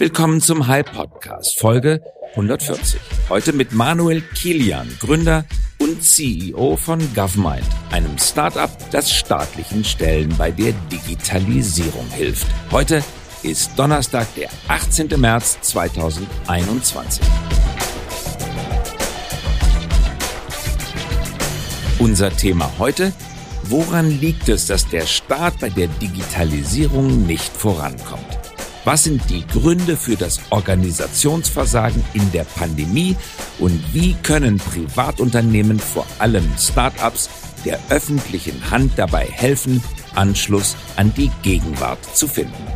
Willkommen zum High Podcast, Folge 140. Heute mit Manuel Kilian, Gründer und CEO von GovMind, einem Startup, das staatlichen Stellen bei der Digitalisierung hilft. Heute ist Donnerstag, der 18. März 2021. Unser Thema heute, woran liegt es, dass der Staat bei der Digitalisierung nicht vorankommt? Was sind die Gründe für das Organisationsversagen in der Pandemie und wie können Privatunternehmen, vor allem Startups, der öffentlichen Hand dabei helfen, Anschluss an die Gegenwart zu finden?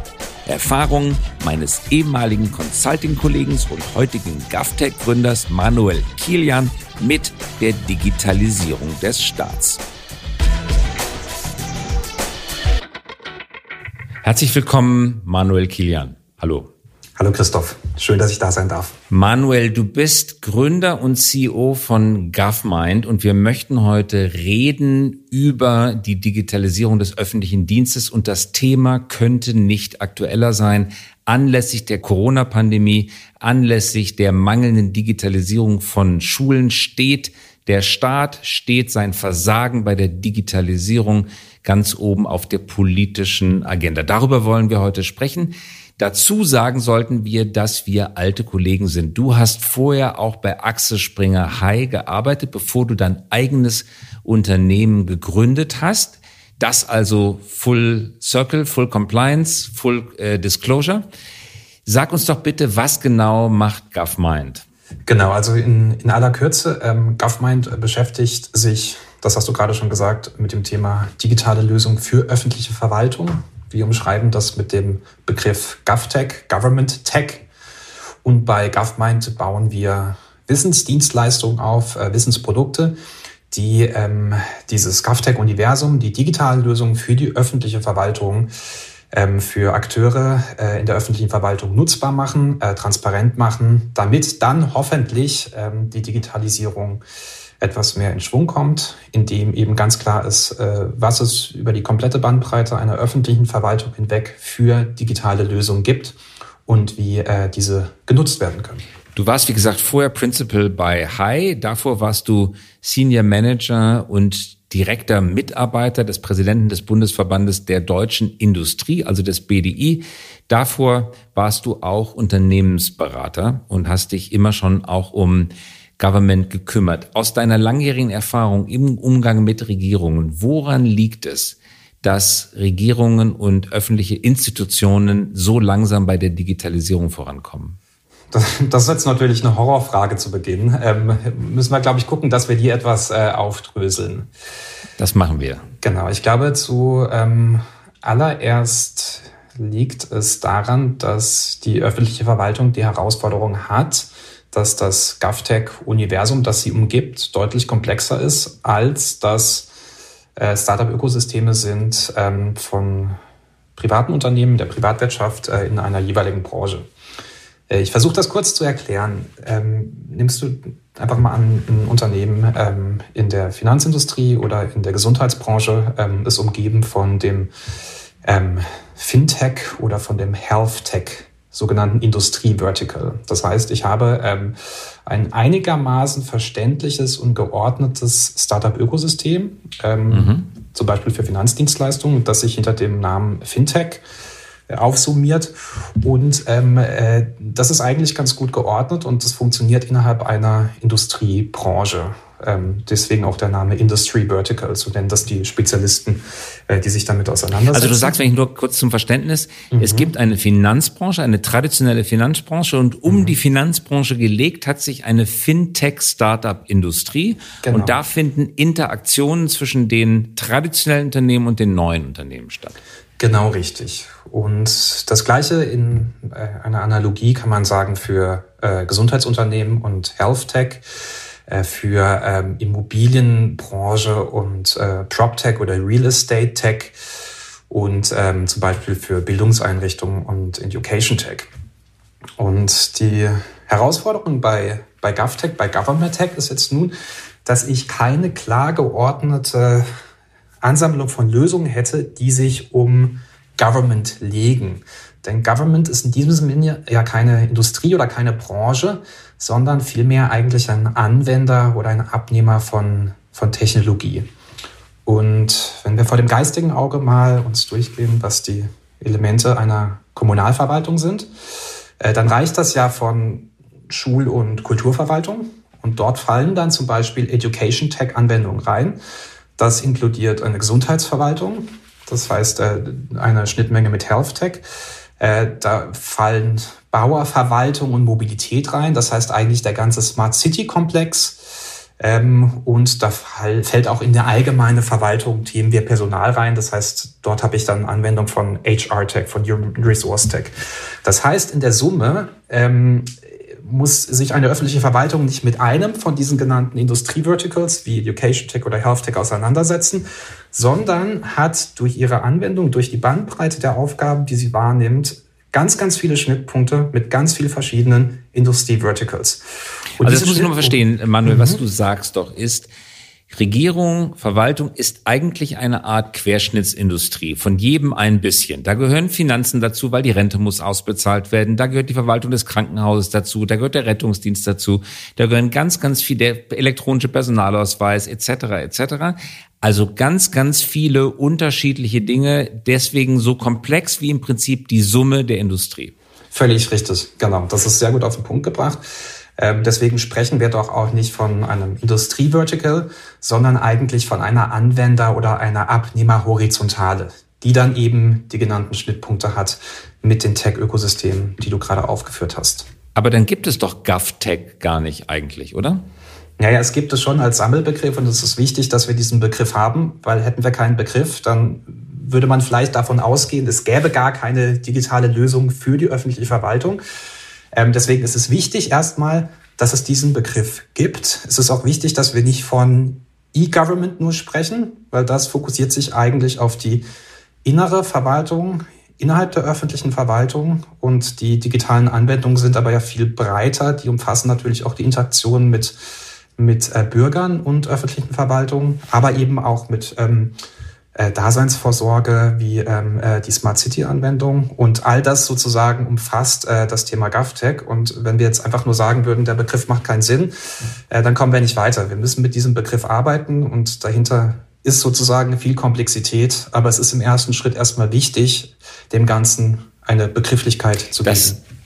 Erfahrungen meines ehemaligen Consulting-Kollegen und heutigen GovTech-Gründers Manuel Kilian mit der Digitalisierung des Staats. Herzlich willkommen, Manuel Kilian. Hallo. Hallo Christoph, schön, dass ich da sein darf. Manuel, du bist Gründer und CEO von GovMind und wir möchten heute reden über die Digitalisierung des öffentlichen Dienstes und das Thema könnte nicht aktueller sein anlässlich der Corona-Pandemie, anlässlich der mangelnden Digitalisierung von Schulen steht der Staat, steht sein Versagen bei der Digitalisierung ganz oben auf der politischen Agenda. Darüber wollen wir heute sprechen. Dazu sagen sollten wir, dass wir alte Kollegen sind. Du hast vorher auch bei Axel Springer High gearbeitet, bevor du dein eigenes Unternehmen gegründet hast. Das also Full Circle, Full Compliance, Full äh, Disclosure. Sag uns doch bitte, was genau macht GovMind? Genau, also in, in aller Kürze, ähm, GovMind beschäftigt sich das hast du gerade schon gesagt, mit dem Thema digitale Lösung für öffentliche Verwaltung. Wir umschreiben das mit dem Begriff GovTech, Government Tech. Und bei GovMind bauen wir Wissensdienstleistungen auf, äh, Wissensprodukte, die ähm, dieses GovTech-Universum, die digitalen Lösungen für die öffentliche Verwaltung, ähm, für Akteure äh, in der öffentlichen Verwaltung nutzbar machen, äh, transparent machen, damit dann hoffentlich ähm, die Digitalisierung etwas mehr in Schwung kommt, indem eben ganz klar ist, äh, was es über die komplette Bandbreite einer öffentlichen Verwaltung hinweg für digitale Lösungen gibt und wie äh, diese genutzt werden können. Du warst, wie gesagt, vorher Principal bei High. Davor warst du Senior Manager und direkter Mitarbeiter des Präsidenten des Bundesverbandes der deutschen Industrie, also des BDI. Davor warst du auch Unternehmensberater und hast dich immer schon auch um Government gekümmert. Aus deiner langjährigen Erfahrung im Umgang mit Regierungen, woran liegt es, dass Regierungen und öffentliche Institutionen so langsam bei der Digitalisierung vorankommen? Das, ist jetzt natürlich eine Horrorfrage zu Beginn. Ähm, müssen wir, glaube ich, gucken, dass wir die etwas äh, aufdröseln. Das machen wir. Genau. Ich glaube, zu ähm, allererst liegt es daran, dass die öffentliche Verwaltung die Herausforderung hat, dass das GovTech-Universum, das sie umgibt, deutlich komplexer ist, als das äh, Startup-Ökosysteme sind ähm, von privaten Unternehmen, der Privatwirtschaft äh, in einer jeweiligen Branche. Äh, ich versuche das kurz zu erklären. Ähm, nimmst du einfach mal an, ein Unternehmen ähm, in der Finanzindustrie oder in der Gesundheitsbranche ähm, ist umgeben von dem ähm, Fintech oder von dem Health Tech sogenannten Industrie-Vertical. Das heißt, ich habe ähm, ein einigermaßen verständliches und geordnetes Startup-Ökosystem, ähm, mhm. zum Beispiel für Finanzdienstleistungen, das sich hinter dem Namen Fintech äh, aufsummiert. Und ähm, äh, das ist eigentlich ganz gut geordnet und das funktioniert innerhalb einer Industriebranche. Ähm, deswegen auch der Name Industry Vertical, so nennen das die Spezialisten, äh, die sich damit auseinandersetzen. Also du sagst, wenn ich nur kurz zum Verständnis, mhm. es gibt eine Finanzbranche, eine traditionelle Finanzbranche und um mhm. die Finanzbranche gelegt hat sich eine Fintech-Startup-Industrie genau. und da finden Interaktionen zwischen den traditionellen Unternehmen und den neuen Unternehmen statt. Genau richtig. Und das Gleiche in äh, einer Analogie kann man sagen für äh, Gesundheitsunternehmen und Health Tech. Äh, für ähm, Immobilienbranche und äh, PropTech oder Real Estate Tech und ähm, zum Beispiel für Bildungseinrichtungen und Education Tech. Und die Herausforderung bei, bei GovTech, bei Government Tech ist jetzt nun, dass ich keine klar geordnete Ansammlung von Lösungen hätte, die sich um Government legen. Denn Government ist in diesem Sinne ja keine Industrie oder keine Branche, sondern vielmehr eigentlich ein Anwender oder ein Abnehmer von, von Technologie. Und wenn wir vor dem geistigen Auge mal uns durchgehen, was die Elemente einer Kommunalverwaltung sind, äh, dann reicht das ja von Schul- und Kulturverwaltung. Und dort fallen dann zum Beispiel Education Tech-Anwendungen rein. Das inkludiert eine Gesundheitsverwaltung, das heißt äh, eine Schnittmenge mit Health Tech. Äh, da fallen Bauerverwaltung und Mobilität rein. Das heißt eigentlich der ganze Smart City Komplex. Ähm, und da fällt auch in der allgemeine Verwaltung Themen wie Personal rein. Das heißt, dort habe ich dann Anwendung von HR Tech, von Human Resource Tech. Das heißt, in der Summe ähm, muss sich eine öffentliche Verwaltung nicht mit einem von diesen genannten Industrie-Verticals wie Education Tech oder Health Tech auseinandersetzen, sondern hat durch ihre Anwendung, durch die Bandbreite der Aufgaben, die sie wahrnimmt, ganz, ganz viele Schnittpunkte mit ganz vielen verschiedenen Industrie-Verticals. Also das muss ich nochmal verstehen, Manuel, mhm. was du sagst doch ist, Regierung, Verwaltung ist eigentlich eine Art Querschnittsindustrie, von jedem ein bisschen. Da gehören Finanzen dazu, weil die Rente muss ausbezahlt werden. Da gehört die Verwaltung des Krankenhauses dazu, da gehört der Rettungsdienst dazu, da gehören ganz, ganz viel der elektronische Personalausweis etc. etc. Also ganz, ganz viele unterschiedliche Dinge, deswegen so komplex wie im Prinzip die Summe der Industrie. Völlig richtig, genau. Das ist sehr gut auf den Punkt gebracht. Ähm, deswegen sprechen wir doch auch nicht von einem Industrie-Vertical, sondern eigentlich von einer Anwender- oder einer Abnehmer-Horizontale, die dann eben die genannten Schnittpunkte hat mit den Tech-Ökosystemen, die du gerade aufgeführt hast. Aber dann gibt es doch GovTech gar nicht eigentlich, oder? Ja, ja, es gibt es schon als Sammelbegriff und es ist wichtig, dass wir diesen Begriff haben, weil hätten wir keinen Begriff, dann würde man vielleicht davon ausgehen, es gäbe gar keine digitale Lösung für die öffentliche Verwaltung. Ähm, deswegen ist es wichtig erstmal, dass es diesen Begriff gibt. Es ist auch wichtig, dass wir nicht von E-Government nur sprechen, weil das fokussiert sich eigentlich auf die innere Verwaltung innerhalb der öffentlichen Verwaltung und die digitalen Anwendungen sind aber ja viel breiter. Die umfassen natürlich auch die Interaktion mit, mit äh, Bürgern und öffentlichen Verwaltungen, aber eben auch mit ähm, äh, Daseinsvorsorge wie ähm, äh, die Smart City-Anwendung und all das sozusagen umfasst äh, das Thema GovTech. Und wenn wir jetzt einfach nur sagen würden, der Begriff macht keinen Sinn, äh, dann kommen wir nicht weiter. Wir müssen mit diesem Begriff arbeiten und dahinter ist sozusagen viel Komplexität, aber es ist im ersten Schritt erstmal wichtig, dem Ganzen eine Begrifflichkeit zu geben.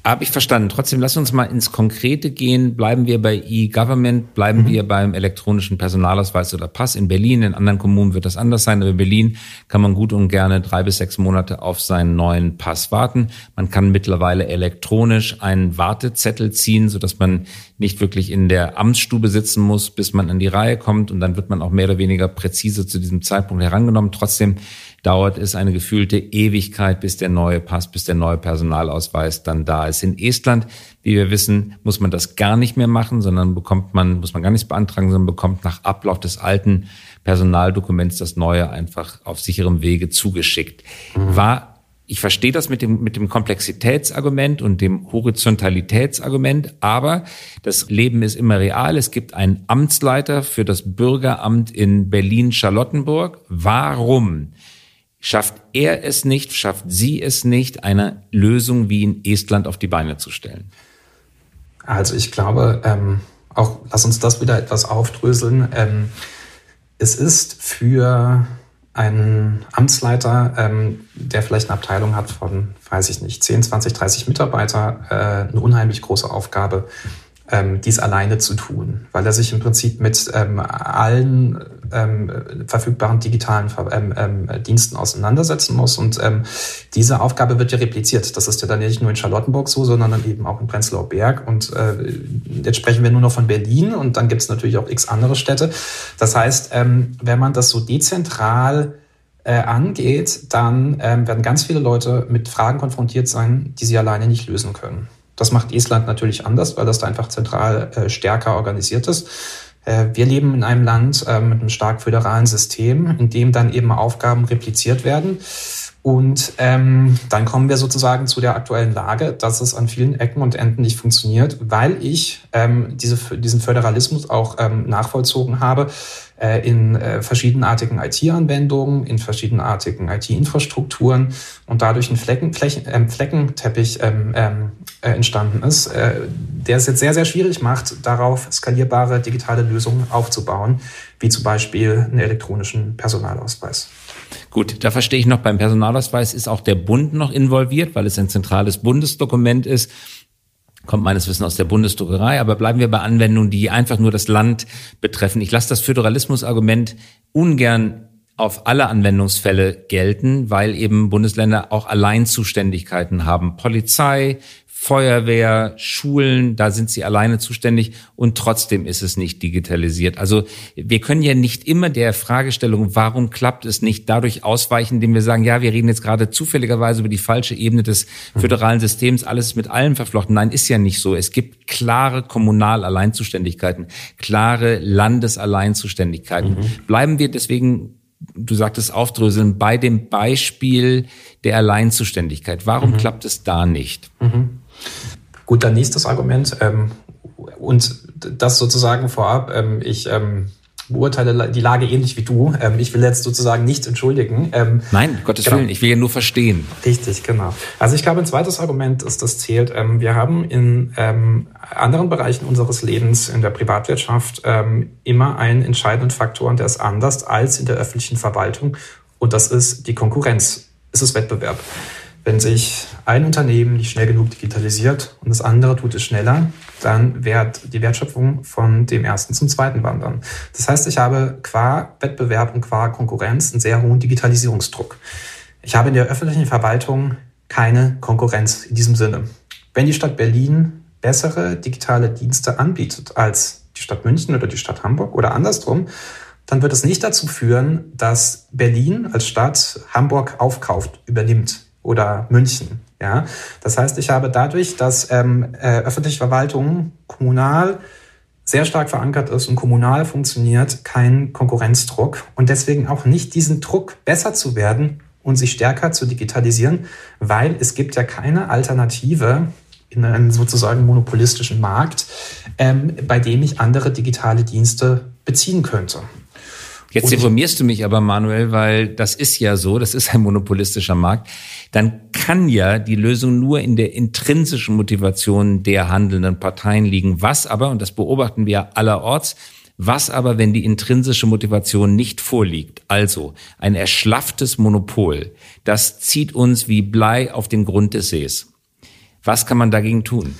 Habe ich verstanden. Trotzdem lass uns mal ins Konkrete gehen. Bleiben wir bei E-Government, bleiben mhm. wir beim elektronischen Personalausweis oder Pass. In Berlin, in anderen Kommunen wird das anders sein, aber in Berlin kann man gut und gerne drei bis sechs Monate auf seinen neuen Pass warten. Man kann mittlerweile elektronisch einen Wartezettel ziehen, sodass man nicht wirklich in der Amtsstube sitzen muss, bis man an die Reihe kommt und dann wird man auch mehr oder weniger präzise zu diesem Zeitpunkt herangenommen. Trotzdem dauert es eine gefühlte Ewigkeit, bis der neue Pass, bis der neue Personalausweis dann da ist. In Estland, wie wir wissen, muss man das gar nicht mehr machen, sondern bekommt man, muss man gar nichts beantragen, sondern bekommt nach Ablauf des alten Personaldokuments das neue einfach auf sicherem Wege zugeschickt. War ich verstehe das mit dem, mit dem Komplexitätsargument und dem Horizontalitätsargument, aber das Leben ist immer real. Es gibt einen Amtsleiter für das Bürgeramt in Berlin-Charlottenburg. Warum schafft er es nicht, schafft sie es nicht, eine Lösung wie in Estland auf die Beine zu stellen? Also ich glaube, ähm, auch lass uns das wieder etwas aufdröseln. Ähm, es ist für einen Amtsleiter, ähm, der vielleicht eine Abteilung hat von, weiß ich nicht, 10, 20, 30 Mitarbeiter, äh, eine unheimlich große Aufgabe, ähm, dies alleine zu tun, weil er sich im Prinzip mit ähm, allen ähm, verfügbaren digitalen ähm, ähm, Diensten auseinandersetzen muss. Und ähm, diese Aufgabe wird ja repliziert. Das ist ja dann nicht nur in Charlottenburg so, sondern dann eben auch in Prenzlauer Berg. Und äh, jetzt sprechen wir nur noch von Berlin und dann gibt es natürlich auch x andere Städte. Das heißt, ähm, wenn man das so dezentral äh, angeht, dann ähm, werden ganz viele Leute mit Fragen konfrontiert sein, die sie alleine nicht lösen können. Das macht Estland natürlich anders, weil das da einfach zentral äh, stärker organisiert ist. Äh, wir leben in einem Land äh, mit einem stark föderalen System, in dem dann eben Aufgaben repliziert werden. Und ähm, dann kommen wir sozusagen zu der aktuellen Lage, dass es an vielen Ecken und Enden nicht funktioniert, weil ich ähm, diese, diesen Föderalismus auch ähm, nachvollzogen habe äh, in äh, verschiedenartigen IT-Anwendungen, in verschiedenartigen IT-Infrastrukturen und dadurch ein Flecken, Flächen, äh, Fleckenteppich ähm, ähm, äh, entstanden ist, äh, der es jetzt sehr, sehr schwierig macht, darauf skalierbare digitale Lösungen aufzubauen, wie zum Beispiel einen elektronischen Personalausweis. Gut, da verstehe ich noch, beim Personalausweis ist auch der Bund noch involviert, weil es ein zentrales Bundesdokument ist. Kommt meines Wissens aus der Bundesdruckerei, aber bleiben wir bei Anwendungen, die einfach nur das Land betreffen. Ich lasse das Föderalismusargument ungern auf alle Anwendungsfälle gelten, weil eben Bundesländer auch Alleinzuständigkeiten haben. Polizei, Feuerwehr, Schulen, da sind sie alleine zuständig und trotzdem ist es nicht digitalisiert. Also wir können ja nicht immer der Fragestellung, warum klappt es nicht, dadurch ausweichen, indem wir sagen, ja, wir reden jetzt gerade zufälligerweise über die falsche Ebene des föderalen Systems, alles mit allem verflochten. Nein, ist ja nicht so. Es gibt klare Kommunal-Alleinzuständigkeiten, klare Landesalleinzuständigkeiten. Mhm. Bleiben wir deswegen du sagtest aufdröseln, bei dem Beispiel der Alleinzuständigkeit. Warum mhm. klappt es da nicht? Mhm. Gut, dann nächstes Argument. Ähm, und das sozusagen vorab. Ähm, ich ähm, beurteile die Lage ähnlich wie du. Ähm, ich will jetzt sozusagen nichts entschuldigen. Ähm, Nein, Gottes genau. Willen, ich will ja nur verstehen. Richtig, genau. Also ich glaube, ein zweites Argument ist, das zählt. Ähm, wir haben in anderen Bereichen unseres Lebens, in der Privatwirtschaft, immer einen entscheidenden Faktor, und der ist anders als in der öffentlichen Verwaltung. Und das ist die Konkurrenz. Es ist Wettbewerb. Wenn sich ein Unternehmen nicht schnell genug digitalisiert und das andere tut es schneller, dann wird die Wertschöpfung von dem ersten zum zweiten wandern. Das heißt, ich habe qua Wettbewerb und qua Konkurrenz einen sehr hohen Digitalisierungsdruck. Ich habe in der öffentlichen Verwaltung keine Konkurrenz in diesem Sinne. Wenn die Stadt Berlin bessere digitale Dienste anbietet als die Stadt München oder die Stadt Hamburg oder andersrum, dann wird es nicht dazu führen, dass Berlin als Stadt Hamburg aufkauft, übernimmt oder München. Ja, das heißt, ich habe dadurch, dass ähm, äh, öffentliche Verwaltung kommunal sehr stark verankert ist und kommunal funktioniert, keinen Konkurrenzdruck und deswegen auch nicht diesen Druck, besser zu werden und sich stärker zu digitalisieren, weil es gibt ja keine Alternative in einem sozusagen monopolistischen Markt, ähm, bei dem ich andere digitale Dienste beziehen könnte. Jetzt informierst du mich aber, Manuel, weil das ist ja so, das ist ein monopolistischer Markt. Dann kann ja die Lösung nur in der intrinsischen Motivation der handelnden Parteien liegen. Was aber, und das beobachten wir allerorts, was aber, wenn die intrinsische Motivation nicht vorliegt? Also ein erschlafftes Monopol, das zieht uns wie Blei auf den Grund des Sees. Was kann man dagegen tun?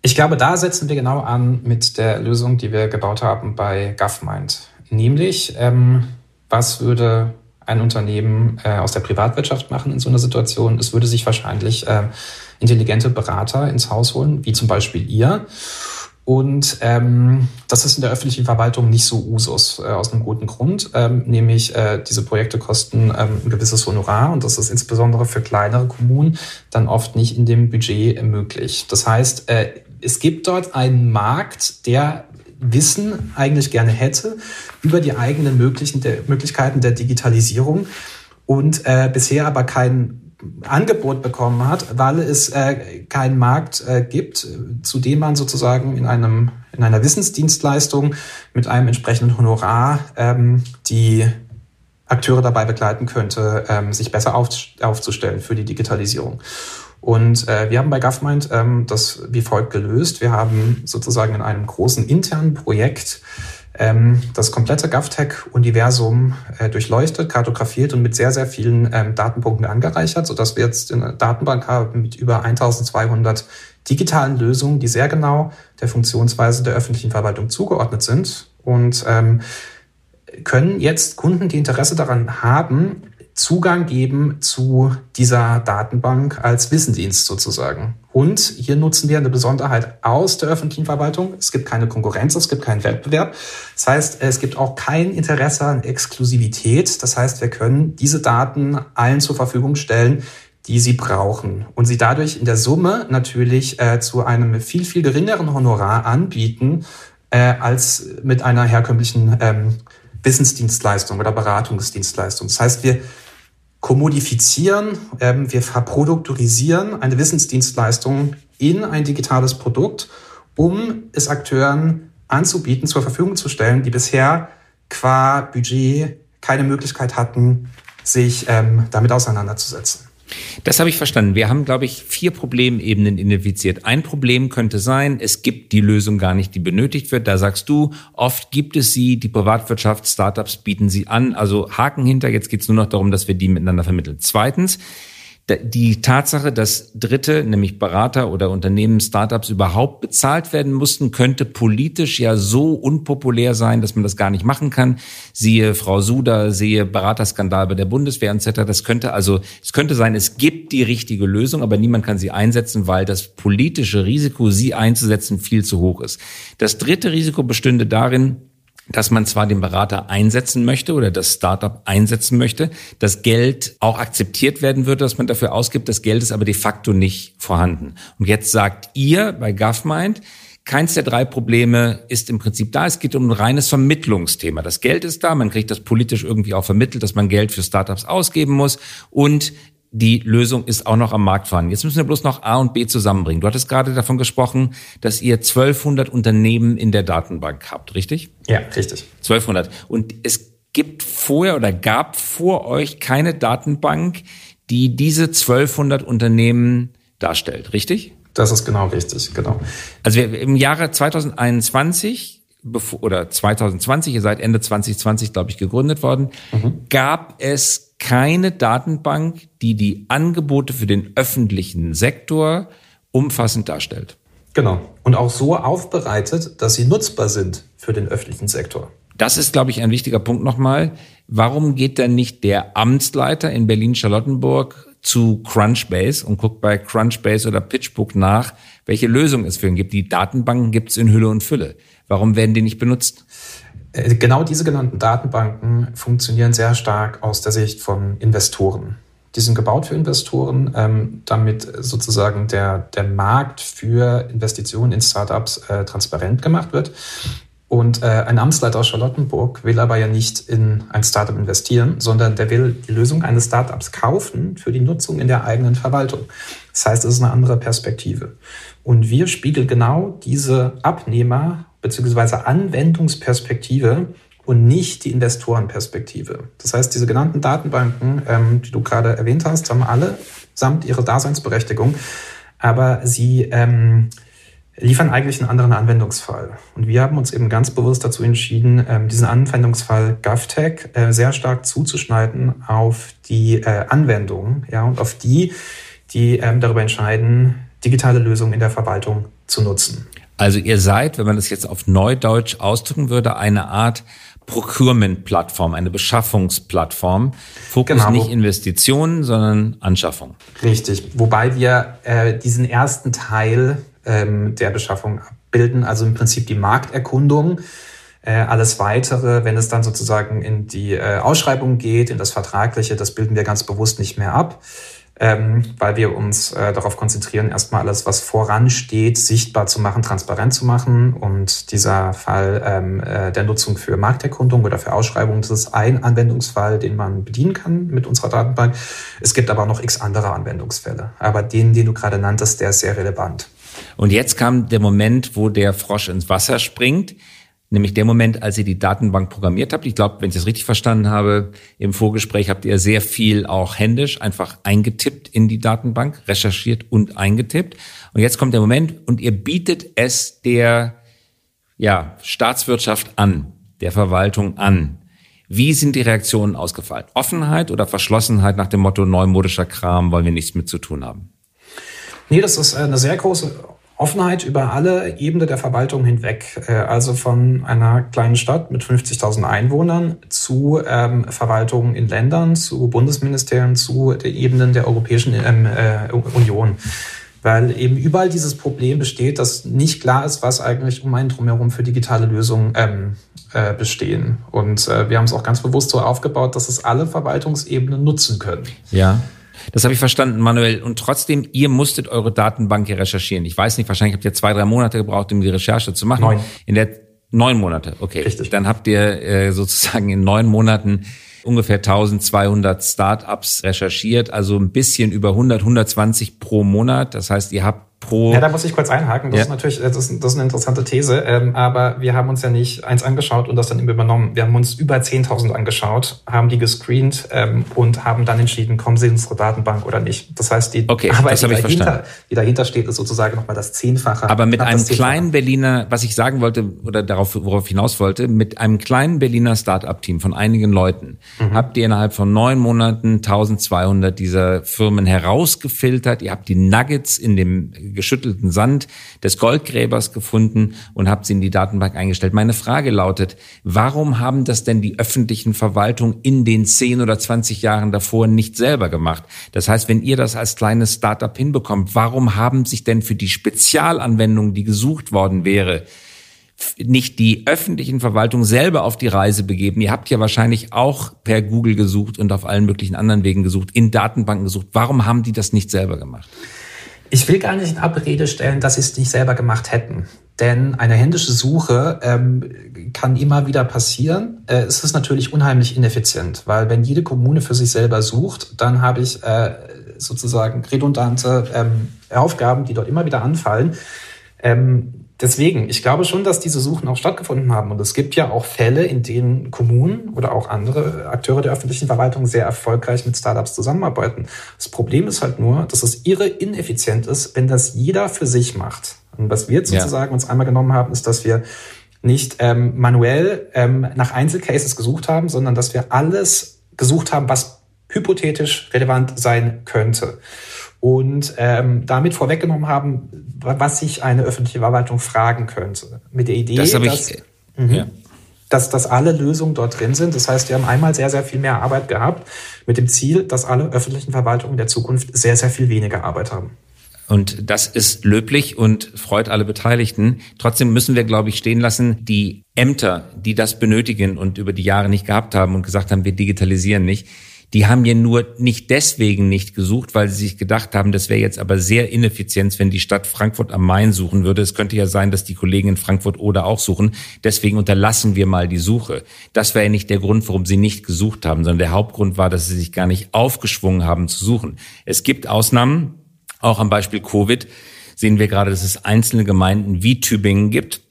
Ich glaube, da setzen wir genau an mit der Lösung, die wir gebaut haben bei GovMind. Nämlich, ähm, was würde ein Unternehmen äh, aus der Privatwirtschaft machen in so einer Situation? Es würde sich wahrscheinlich äh, intelligente Berater ins Haus holen, wie zum Beispiel ihr. Und ähm, das ist in der öffentlichen Verwaltung nicht so Usus, äh, aus einem guten Grund, ähm, nämlich äh, diese Projekte kosten ähm, ein gewisses Honorar und das ist insbesondere für kleinere Kommunen dann oft nicht in dem Budget möglich. Das heißt, äh, es gibt dort einen Markt, der Wissen eigentlich gerne hätte über die eigenen möglichen, der, Möglichkeiten der Digitalisierung und äh, bisher aber kein Angebot bekommen hat, weil es äh, keinen Markt äh, gibt, zu dem man sozusagen in einem in einer Wissensdienstleistung mit einem entsprechenden Honorar ähm, die Akteure dabei begleiten könnte, ähm, sich besser auf, aufzustellen für die Digitalisierung. Und äh, wir haben bei GovMind ähm, das wie folgt gelöst. Wir haben sozusagen in einem großen internen Projekt ähm, das komplette GovTech-Universum äh, durchleuchtet, kartografiert und mit sehr, sehr vielen ähm, Datenpunkten angereichert, sodass wir jetzt eine Datenbank haben mit über 1200 digitalen Lösungen, die sehr genau der Funktionsweise der öffentlichen Verwaltung zugeordnet sind und ähm, können jetzt Kunden, die Interesse daran haben, Zugang geben zu dieser Datenbank als Wissendienst sozusagen. Und hier nutzen wir eine Besonderheit aus der öffentlichen Verwaltung. Es gibt keine Konkurrenz, es gibt keinen Wettbewerb. Das heißt, es gibt auch kein Interesse an Exklusivität. Das heißt, wir können diese Daten allen zur Verfügung stellen, die sie brauchen und sie dadurch in der Summe natürlich äh, zu einem viel, viel geringeren Honorar anbieten äh, als mit einer herkömmlichen ähm, Wissensdienstleistung oder Beratungsdienstleistung. Das heißt, wir kommodifizieren, ähm, wir verproduktorisieren eine Wissensdienstleistung in ein digitales Produkt, um es Akteuren anzubieten, zur Verfügung zu stellen, die bisher qua Budget keine Möglichkeit hatten, sich ähm, damit auseinanderzusetzen. Das habe ich verstanden. Wir haben, glaube ich, vier Problemebenen identifiziert. Ein Problem könnte sein, es gibt die Lösung gar nicht, die benötigt wird. Da sagst du, oft gibt es sie, die Privatwirtschaft, Startups bieten sie an. Also Haken hinter, jetzt geht es nur noch darum, dass wir die miteinander vermitteln. Zweitens, die Tatsache, dass Dritte, nämlich Berater oder Unternehmen, Startups überhaupt bezahlt werden mussten, könnte politisch ja so unpopulär sein, dass man das gar nicht machen kann. Siehe Frau Suda, sehe Beraterskandal bei der Bundeswehr etc. Das könnte also, es könnte sein, es gibt die richtige Lösung, aber niemand kann sie einsetzen, weil das politische Risiko, sie einzusetzen, viel zu hoch ist. Das dritte Risiko bestünde darin, dass man zwar den Berater einsetzen möchte oder das Startup einsetzen möchte, das Geld auch akzeptiert werden würde, dass man dafür ausgibt, das Geld ist aber de facto nicht vorhanden. Und jetzt sagt ihr bei GovMind, Keins der drei Probleme ist im Prinzip da. Es geht um ein reines Vermittlungsthema. Das Geld ist da, man kriegt das politisch irgendwie auch vermittelt, dass man Geld für Startups ausgeben muss und die Lösung ist auch noch am Markt vorhanden. Jetzt müssen wir bloß noch A und B zusammenbringen. Du hattest gerade davon gesprochen, dass ihr 1200 Unternehmen in der Datenbank habt, richtig? Ja, richtig. 1200. Und es gibt vorher oder gab vor euch keine Datenbank, die diese 1200 Unternehmen darstellt, richtig? Das ist genau richtig, genau. Also wir, im Jahre 2021 oder 2020, ihr seid Ende 2020, glaube ich, gegründet worden, mhm. gab es keine Datenbank, die die Angebote für den öffentlichen Sektor umfassend darstellt. Genau. Und auch so aufbereitet, dass sie nutzbar sind für den öffentlichen Sektor. Das ist, glaube ich, ein wichtiger Punkt nochmal. Warum geht denn nicht der Amtsleiter in Berlin-Charlottenburg zu Crunchbase und guckt bei Crunchbase oder PitchBook nach, welche Lösung es für ihn gibt? Die Datenbanken gibt es in Hülle und Fülle. Warum werden die nicht benutzt? Äh, genau diese genannten Datenbanken funktionieren sehr stark aus der Sicht von Investoren. Die sind gebaut für Investoren, ähm, damit sozusagen der, der Markt für Investitionen in Startups äh, transparent gemacht wird. Und äh, ein Amtsleiter aus Charlottenburg will aber ja nicht in ein Startup investieren, sondern der will die Lösung eines Startups kaufen für die Nutzung in der eigenen Verwaltung. Das heißt, es ist eine andere Perspektive. Und wir spiegeln genau diese Abnehmer beziehungsweise Anwendungsperspektive und nicht die Investorenperspektive. Das heißt, diese genannten Datenbanken, ähm, die du gerade erwähnt hast, haben alle samt ihre Daseinsberechtigung, aber sie ähm, liefern eigentlich einen anderen Anwendungsfall. Und wir haben uns eben ganz bewusst dazu entschieden, ähm, diesen Anwendungsfall GovTech äh, sehr stark zuzuschneiden auf die äh, Anwendungen ja, und auf die, die ähm, darüber entscheiden, digitale Lösungen in der Verwaltung zu nutzen. Also ihr seid, wenn man das jetzt auf Neudeutsch ausdrücken würde, eine Art Procurement-Plattform, eine Beschaffungsplattform. Fokus genau. nicht Investitionen, sondern Anschaffung. Richtig. Wobei wir äh, diesen ersten Teil ähm, der Beschaffung abbilden, also im Prinzip die Markterkundung. Äh, alles weitere, wenn es dann sozusagen in die äh, Ausschreibung geht, in das Vertragliche, das bilden wir ganz bewusst nicht mehr ab ähm, weil wir uns äh, darauf konzentrieren, erstmal alles, was voransteht, sichtbar zu machen, transparent zu machen. Und dieser Fall ähm, äh, der Nutzung für Markterkundung oder für Ausschreibung, das ist ein Anwendungsfall, den man bedienen kann mit unserer Datenbank. Es gibt aber noch x andere Anwendungsfälle. Aber den, den du gerade nanntest, der ist sehr relevant. Und jetzt kam der Moment, wo der Frosch ins Wasser springt. Nämlich der Moment, als ihr die Datenbank programmiert habt. Ich glaube, wenn ich das richtig verstanden habe, im Vorgespräch habt ihr sehr viel auch händisch einfach eingetippt in die Datenbank, recherchiert und eingetippt. Und jetzt kommt der Moment und ihr bietet es der ja, Staatswirtschaft an, der Verwaltung an. Wie sind die Reaktionen ausgefallen? Offenheit oder Verschlossenheit nach dem Motto neumodischer Kram, wollen wir nichts mit zu tun haben? Nee, das ist eine sehr große Offenheit über alle Ebenen der Verwaltung hinweg, äh, also von einer kleinen Stadt mit 50.000 Einwohnern zu ähm, Verwaltungen in Ländern, zu Bundesministerien, zu den Ebenen der Europäischen ähm, äh, Union. Weil eben überall dieses Problem besteht, dass nicht klar ist, was eigentlich um einen drumherum für digitale Lösungen ähm, äh, bestehen. Und äh, wir haben es auch ganz bewusst so aufgebaut, dass es alle Verwaltungsebenen nutzen können. Ja. Das habe ich verstanden, Manuel. Und trotzdem, ihr musstet eure Datenbank hier recherchieren. Ich weiß nicht, wahrscheinlich habt ihr zwei, drei Monate gebraucht, um die Recherche zu machen. Neun. In der neun Monate, okay. Richtig. Dann habt ihr äh, sozusagen in neun Monaten ungefähr 1200 Startups recherchiert, also ein bisschen über 100, 120 pro Monat. Das heißt, ihr habt pro. Ja, da muss ich kurz einhaken. Das ja. ist natürlich, das ist, das ist eine interessante These. Ähm, aber wir haben uns ja nicht eins angeschaut und das dann eben übernommen. Wir haben uns über 10.000 angeschaut, haben die gescreent ähm, und haben dann entschieden, kommen sie in unsere Datenbank oder nicht. Das heißt, die okay, Arbeit, die, dahinter, die dahinter steht, ist sozusagen nochmal das Zehnfache. Aber mit einem kleinen Berliner, was ich sagen wollte oder darauf, worauf ich hinaus wollte, mit einem kleinen Berliner Startup-Team von einigen Leuten mhm. habt ihr innerhalb von neun Monaten 1200 dieser Firmen herausgefiltert. Ihr habt die Nuggets in dem geschüttelten Sand des Goldgräbers gefunden und habt sie in die Datenbank eingestellt. Meine Frage lautet, warum haben das denn die öffentlichen Verwaltungen in den 10 oder 20 Jahren davor nicht selber gemacht? Das heißt, wenn ihr das als kleines Startup hinbekommt, warum haben sich denn für die Spezialanwendung, die gesucht worden wäre, nicht die öffentlichen Verwaltungen selber auf die Reise begeben. Ihr habt ja wahrscheinlich auch per Google gesucht und auf allen möglichen anderen Wegen gesucht, in Datenbanken gesucht. Warum haben die das nicht selber gemacht? Ich will gar nicht in Abrede stellen, dass sie es nicht selber gemacht hätten. Denn eine händische Suche ähm, kann immer wieder passieren. Äh, es ist natürlich unheimlich ineffizient, weil wenn jede Kommune für sich selber sucht, dann habe ich äh, sozusagen redundante ähm, Aufgaben, die dort immer wieder anfallen. Ähm, deswegen, ich glaube schon, dass diese Suchen auch stattgefunden haben. Und es gibt ja auch Fälle, in denen Kommunen oder auch andere Akteure der öffentlichen Verwaltung sehr erfolgreich mit Startups zusammenarbeiten. Das Problem ist halt nur, dass es irre ineffizient ist, wenn das jeder für sich macht. Und was wir jetzt sozusagen ja. uns einmal genommen haben, ist, dass wir nicht ähm, manuell ähm, nach Einzelcases gesucht haben, sondern dass wir alles gesucht haben, was hypothetisch relevant sein könnte und ähm, damit vorweggenommen haben, was sich eine öffentliche Verwaltung fragen könnte. Mit der Idee, das dass, ich, mhm, ja. dass, dass alle Lösungen dort drin sind. Das heißt, wir haben einmal sehr, sehr viel mehr Arbeit gehabt mit dem Ziel, dass alle öffentlichen Verwaltungen der Zukunft sehr, sehr viel weniger Arbeit haben. Und das ist löblich und freut alle Beteiligten. Trotzdem müssen wir, glaube ich, stehen lassen, die Ämter, die das benötigen und über die Jahre nicht gehabt haben und gesagt haben, wir digitalisieren nicht, die haben ja nur nicht deswegen nicht gesucht, weil sie sich gedacht haben, das wäre jetzt aber sehr ineffizient, wenn die Stadt Frankfurt am Main suchen würde. Es könnte ja sein, dass die Kollegen in Frankfurt oder auch suchen. Deswegen unterlassen wir mal die Suche. Das wäre ja nicht der Grund, warum sie nicht gesucht haben, sondern der Hauptgrund war, dass sie sich gar nicht aufgeschwungen haben zu suchen. Es gibt Ausnahmen, auch am Beispiel Covid sehen wir gerade, dass es einzelne Gemeinden wie Tübingen gibt,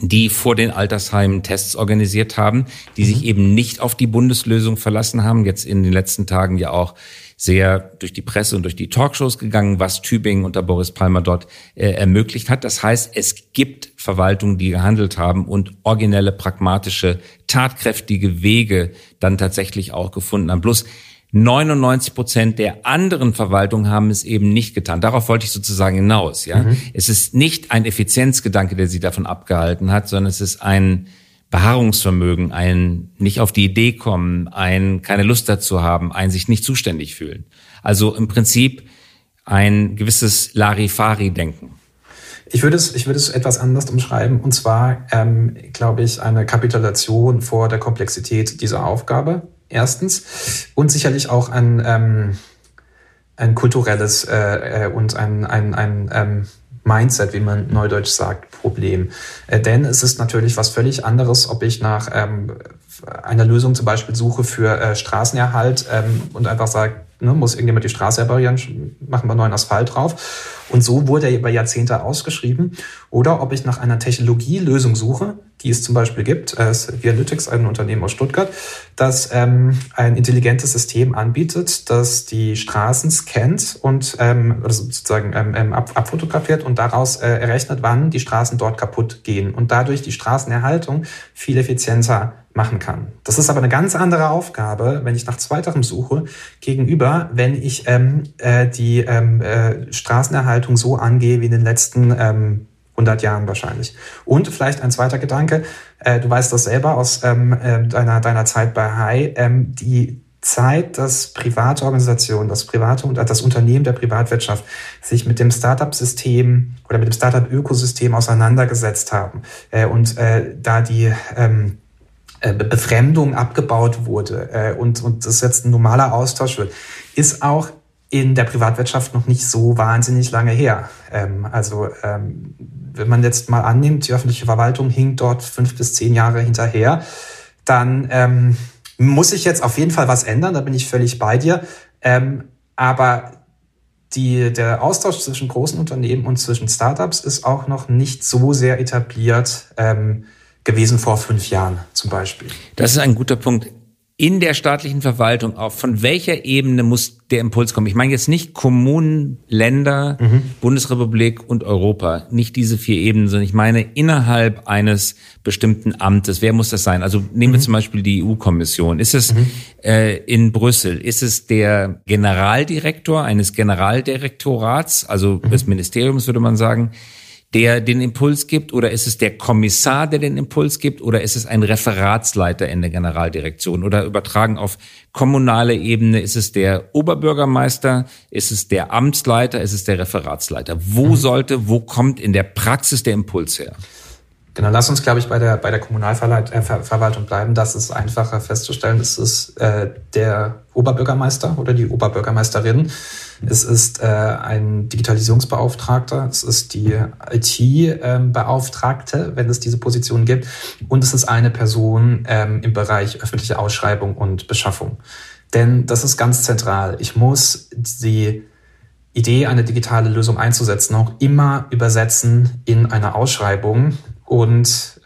die vor den Altersheimen Tests organisiert haben, die mhm. sich eben nicht auf die Bundeslösung verlassen haben. Jetzt in den letzten Tagen ja auch sehr durch die Presse und durch die Talkshows gegangen, was Tübingen unter Boris Palmer dort äh, ermöglicht hat. Das heißt, es gibt Verwaltungen, die gehandelt haben und originelle, pragmatische, tatkräftige Wege dann tatsächlich auch gefunden haben. Bloß 99 Prozent der anderen Verwaltungen haben es eben nicht getan. Darauf wollte ich sozusagen hinaus. Ja, mhm. es ist nicht ein Effizienzgedanke, der sie davon abgehalten hat, sondern es ist ein Beharrungsvermögen, ein nicht auf die Idee kommen, ein keine Lust dazu haben, ein sich nicht zuständig fühlen. Also im Prinzip ein gewisses Larifari-Denken. Ich würde es, ich würde es etwas anders umschreiben. Und zwar, ähm, glaube ich, eine Kapitulation vor der Komplexität dieser Aufgabe erstens. Und sicherlich auch ein, ähm, ein kulturelles äh, äh, und ein, ein, ein ähm, Mindset, wie man neudeutsch sagt, Problem. Äh, denn es ist natürlich was völlig anderes, ob ich nach ähm, einer Lösung zum Beispiel suche für äh, Straßenerhalt ähm, und einfach sage, ne, muss irgendjemand die Straße reparieren, machen wir neuen Asphalt drauf. Und so wurde er über Jahrzehnte ausgeschrieben. Oder ob ich nach einer Technologielösung suche, die es zum Beispiel gibt, äh, Vialytics, ein Unternehmen aus Stuttgart, das ähm, ein intelligentes System anbietet, das die Straßen scannt und ähm, also sozusagen ähm, ähm, ab, abfotografiert und daraus äh, errechnet, wann die Straßen dort kaputt gehen und dadurch die Straßenerhaltung viel effizienter machen kann. Das ist aber eine ganz andere Aufgabe, wenn ich nach zweiterem suche, gegenüber, wenn ich ähm, äh, die ähm, äh, Straßenerhaltung so angehe wie in den letzten ähm, 100 Jahren wahrscheinlich. Und vielleicht ein zweiter Gedanke, äh, du weißt das selber aus ähm, äh, deiner, deiner Zeit bei Hai, ähm, die Zeit, dass private Organisationen, das private und das Unternehmen der Privatwirtschaft sich mit dem Startup-System oder mit dem Startup-Ökosystem auseinandergesetzt haben äh, und äh, da die ähm, äh, Befremdung abgebaut wurde äh, und, und das jetzt ein normaler Austausch wird, ist auch in der Privatwirtschaft noch nicht so wahnsinnig lange her. Ähm, also ähm, wenn man jetzt mal annimmt, die öffentliche Verwaltung hinkt dort fünf bis zehn Jahre hinterher, dann ähm, muss sich jetzt auf jeden Fall was ändern, da bin ich völlig bei dir. Aber die, der Austausch zwischen großen Unternehmen und zwischen Startups ist auch noch nicht so sehr etabliert ähm, gewesen vor fünf Jahren zum Beispiel. Das ist ein guter Punkt in der staatlichen Verwaltung auf, von welcher Ebene muss der Impuls kommen? Ich meine jetzt nicht Kommunen, Länder, mhm. Bundesrepublik und Europa, nicht diese vier Ebenen, sondern ich meine innerhalb eines bestimmten Amtes. Wer muss das sein? Also nehmen mhm. wir zum Beispiel die EU-Kommission. Ist es mhm. äh, in Brüssel? Ist es der Generaldirektor eines Generaldirektorats, also mhm. des Ministeriums würde man sagen? Der den Impuls gibt oder ist es der Kommissar, der den Impuls gibt oder ist es ein Referatsleiter in der Generaldirektion oder übertragen auf kommunale Ebene ist es der Oberbürgermeister, ist es der Amtsleiter, ist es der Referatsleiter? Wo mhm. sollte, wo kommt in der Praxis der Impuls her? Genau, lass uns, glaube ich, bei der, bei der Kommunalverwaltung bleiben. Das ist einfacher festzustellen. Es ist äh, der Oberbürgermeister oder die Oberbürgermeisterin. Es ist äh, ein Digitalisierungsbeauftragter. Es ist die IT-Beauftragte, ähm, wenn es diese Position gibt. Und es ist eine Person ähm, im Bereich öffentliche Ausschreibung und Beschaffung. Denn das ist ganz zentral. Ich muss die Idee, eine digitale Lösung einzusetzen, auch immer übersetzen in eine Ausschreibung und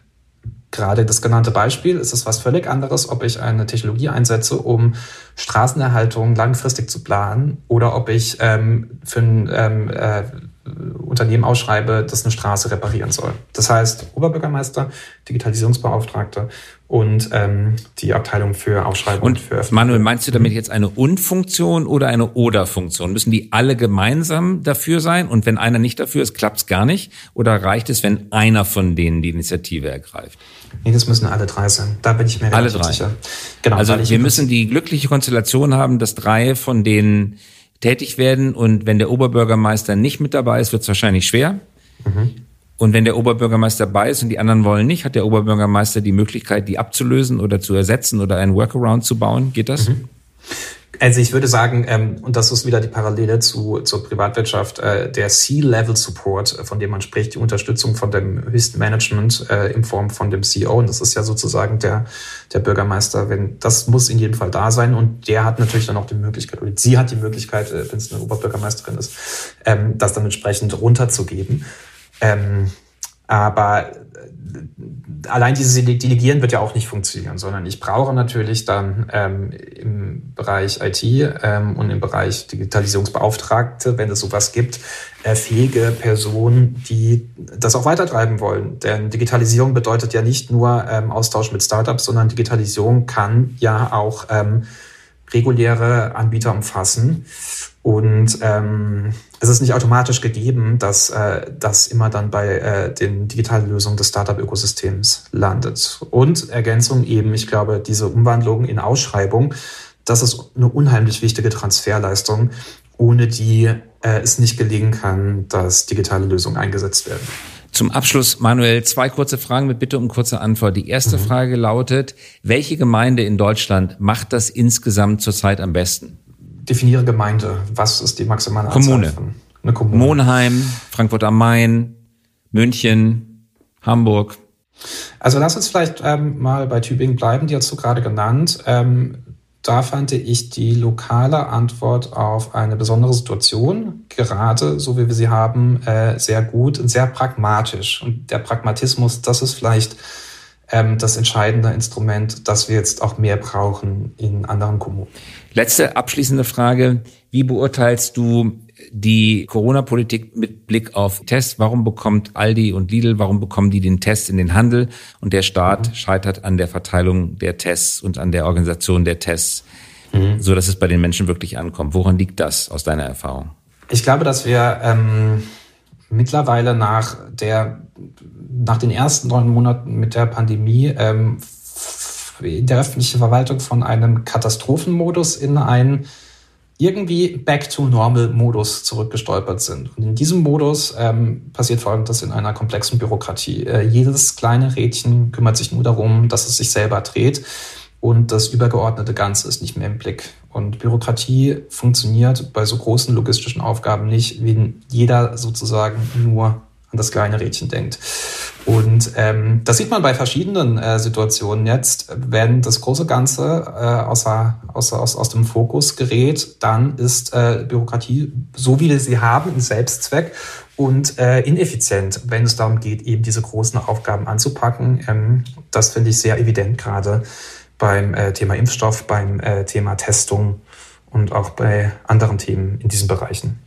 gerade das genannte Beispiel ist es was völlig anderes, ob ich eine Technologie einsetze, um Straßenerhaltung langfristig zu planen oder ob ich ähm, für ein ähm, äh, Unternehmen ausschreibe, das eine Straße reparieren soll. Das heißt, Oberbürgermeister, Digitalisierungsbeauftragter und ähm, die Abteilung für Ausschreibung und für Manuel, meinst du damit jetzt eine Und-Funktion oder eine Oder-Funktion? Müssen die alle gemeinsam dafür sein? Und wenn einer nicht dafür ist, klappt's gar nicht? Oder reicht es, wenn einer von denen die Initiative ergreift? Nee, das müssen alle drei sein. Da bin ich mir alle drei. sicher. Genau, also wir müssen die glückliche Konstellation haben, dass drei von denen tätig werden. Und wenn der Oberbürgermeister nicht mit dabei ist, wird es wahrscheinlich schwer. Mhm. Und wenn der Oberbürgermeister dabei ist und die anderen wollen nicht, hat der Oberbürgermeister die Möglichkeit, die abzulösen oder zu ersetzen oder einen Workaround zu bauen. Geht das? Mhm. Also ich würde sagen, ähm, und das ist wieder die Parallele zu, zur Privatwirtschaft, äh, der C-Level-Support, äh, von dem man spricht, die Unterstützung von dem höchsten Management äh, in Form von dem CEO. Und das ist ja sozusagen der, der Bürgermeister, wenn das muss in jedem Fall da sein. Und der hat natürlich dann auch die Möglichkeit, oder sie hat die Möglichkeit, äh, wenn es eine Oberbürgermeisterin ist, ähm, das dann entsprechend runterzugeben. Ähm, aber allein dieses Delegieren wird ja auch nicht funktionieren, sondern ich brauche natürlich dann ähm, im Bereich IT ähm, und im Bereich Digitalisierungsbeauftragte, wenn es sowas gibt, äh, fähige Personen, die das auch weitertreiben wollen. Denn Digitalisierung bedeutet ja nicht nur ähm, Austausch mit Startups, sondern Digitalisierung kann ja auch ähm, reguläre Anbieter umfassen. Und ähm, es ist nicht automatisch gegeben, dass äh, das immer dann bei äh, den digitalen Lösungen des Startup-Ökosystems landet. Und Ergänzung eben, ich glaube, diese Umwandlung in Ausschreibung, das ist eine unheimlich wichtige Transferleistung, ohne die äh, es nicht gelingen kann, dass digitale Lösungen eingesetzt werden. Zum Abschluss, Manuel, zwei kurze Fragen mit Bitte um kurze Antwort. Die erste mhm. Frage lautet, welche Gemeinde in Deutschland macht das insgesamt zurzeit am besten? definiere Gemeinde. Was ist die maximale Kommune. von eine Kommune? Monheim, Frankfurt am Main, München, Hamburg. Also lass uns vielleicht ähm, mal bei Tübingen bleiben, die hast du gerade genannt. Ähm, da fand ich die lokale Antwort auf eine besondere Situation, gerade so wie wir sie haben, äh, sehr gut und sehr pragmatisch. Und der Pragmatismus, das ist vielleicht ähm, das entscheidende Instrument, das wir jetzt auch mehr brauchen in anderen Kommunen. Letzte abschließende Frage. Wie beurteilst du die Corona-Politik mit Blick auf Tests? Warum bekommt Aldi und Lidl, warum bekommen die den Test in den Handel und der Staat mhm. scheitert an der Verteilung der Tests und an der Organisation der Tests, mhm. so dass es bei den Menschen wirklich ankommt? Woran liegt das aus deiner Erfahrung? Ich glaube, dass wir ähm, mittlerweile nach der nach den ersten neun Monaten mit der Pandemie ähm, in der öffentlichen Verwaltung von einem Katastrophenmodus in einen irgendwie Back-to-Normal-Modus zurückgestolpert sind. Und in diesem Modus ähm, passiert folgendes in einer komplexen Bürokratie. Äh, jedes kleine Rädchen kümmert sich nur darum, dass es sich selber dreht und das übergeordnete Ganze ist nicht mehr im Blick. Und Bürokratie funktioniert bei so großen logistischen Aufgaben nicht, wenn jeder sozusagen nur an das kleine Rädchen denkt. Und ähm, das sieht man bei verschiedenen äh, Situationen jetzt. Wenn das große Ganze äh, außer, außer, aus, aus dem Fokus gerät, dann ist äh, Bürokratie, so wie wir sie haben, ein Selbstzweck und äh, ineffizient, wenn es darum geht, eben diese großen Aufgaben anzupacken. Ähm, das finde ich sehr evident gerade beim äh, Thema Impfstoff, beim äh, Thema Testung und auch bei anderen Themen in diesen Bereichen.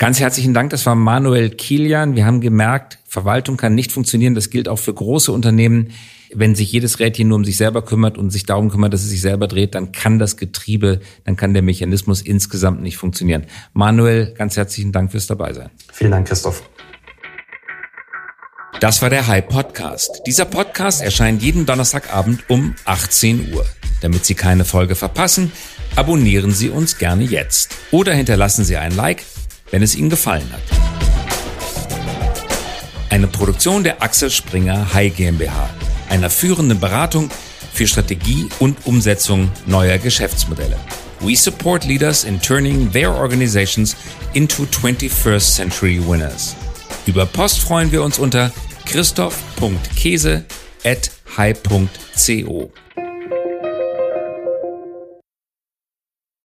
Ganz herzlichen Dank. Das war Manuel Kilian. Wir haben gemerkt, Verwaltung kann nicht funktionieren. Das gilt auch für große Unternehmen. Wenn sich jedes Rädchen nur um sich selber kümmert und sich darum kümmert, dass es sich selber dreht, dann kann das Getriebe, dann kann der Mechanismus insgesamt nicht funktionieren. Manuel, ganz herzlichen Dank fürs Dabeisein. Vielen Dank, Christoph. Das war der High Podcast. Dieser Podcast erscheint jeden Donnerstagabend um 18 Uhr. Damit Sie keine Folge verpassen, abonnieren Sie uns gerne jetzt oder hinterlassen Sie ein Like wenn es Ihnen gefallen hat. Eine Produktion der Axel Springer High GmbH, einer führenden Beratung für Strategie und Umsetzung neuer Geschäftsmodelle. We support leaders in turning their organizations into 21st century winners. Über Post freuen wir uns unter christoph.käse at high.co.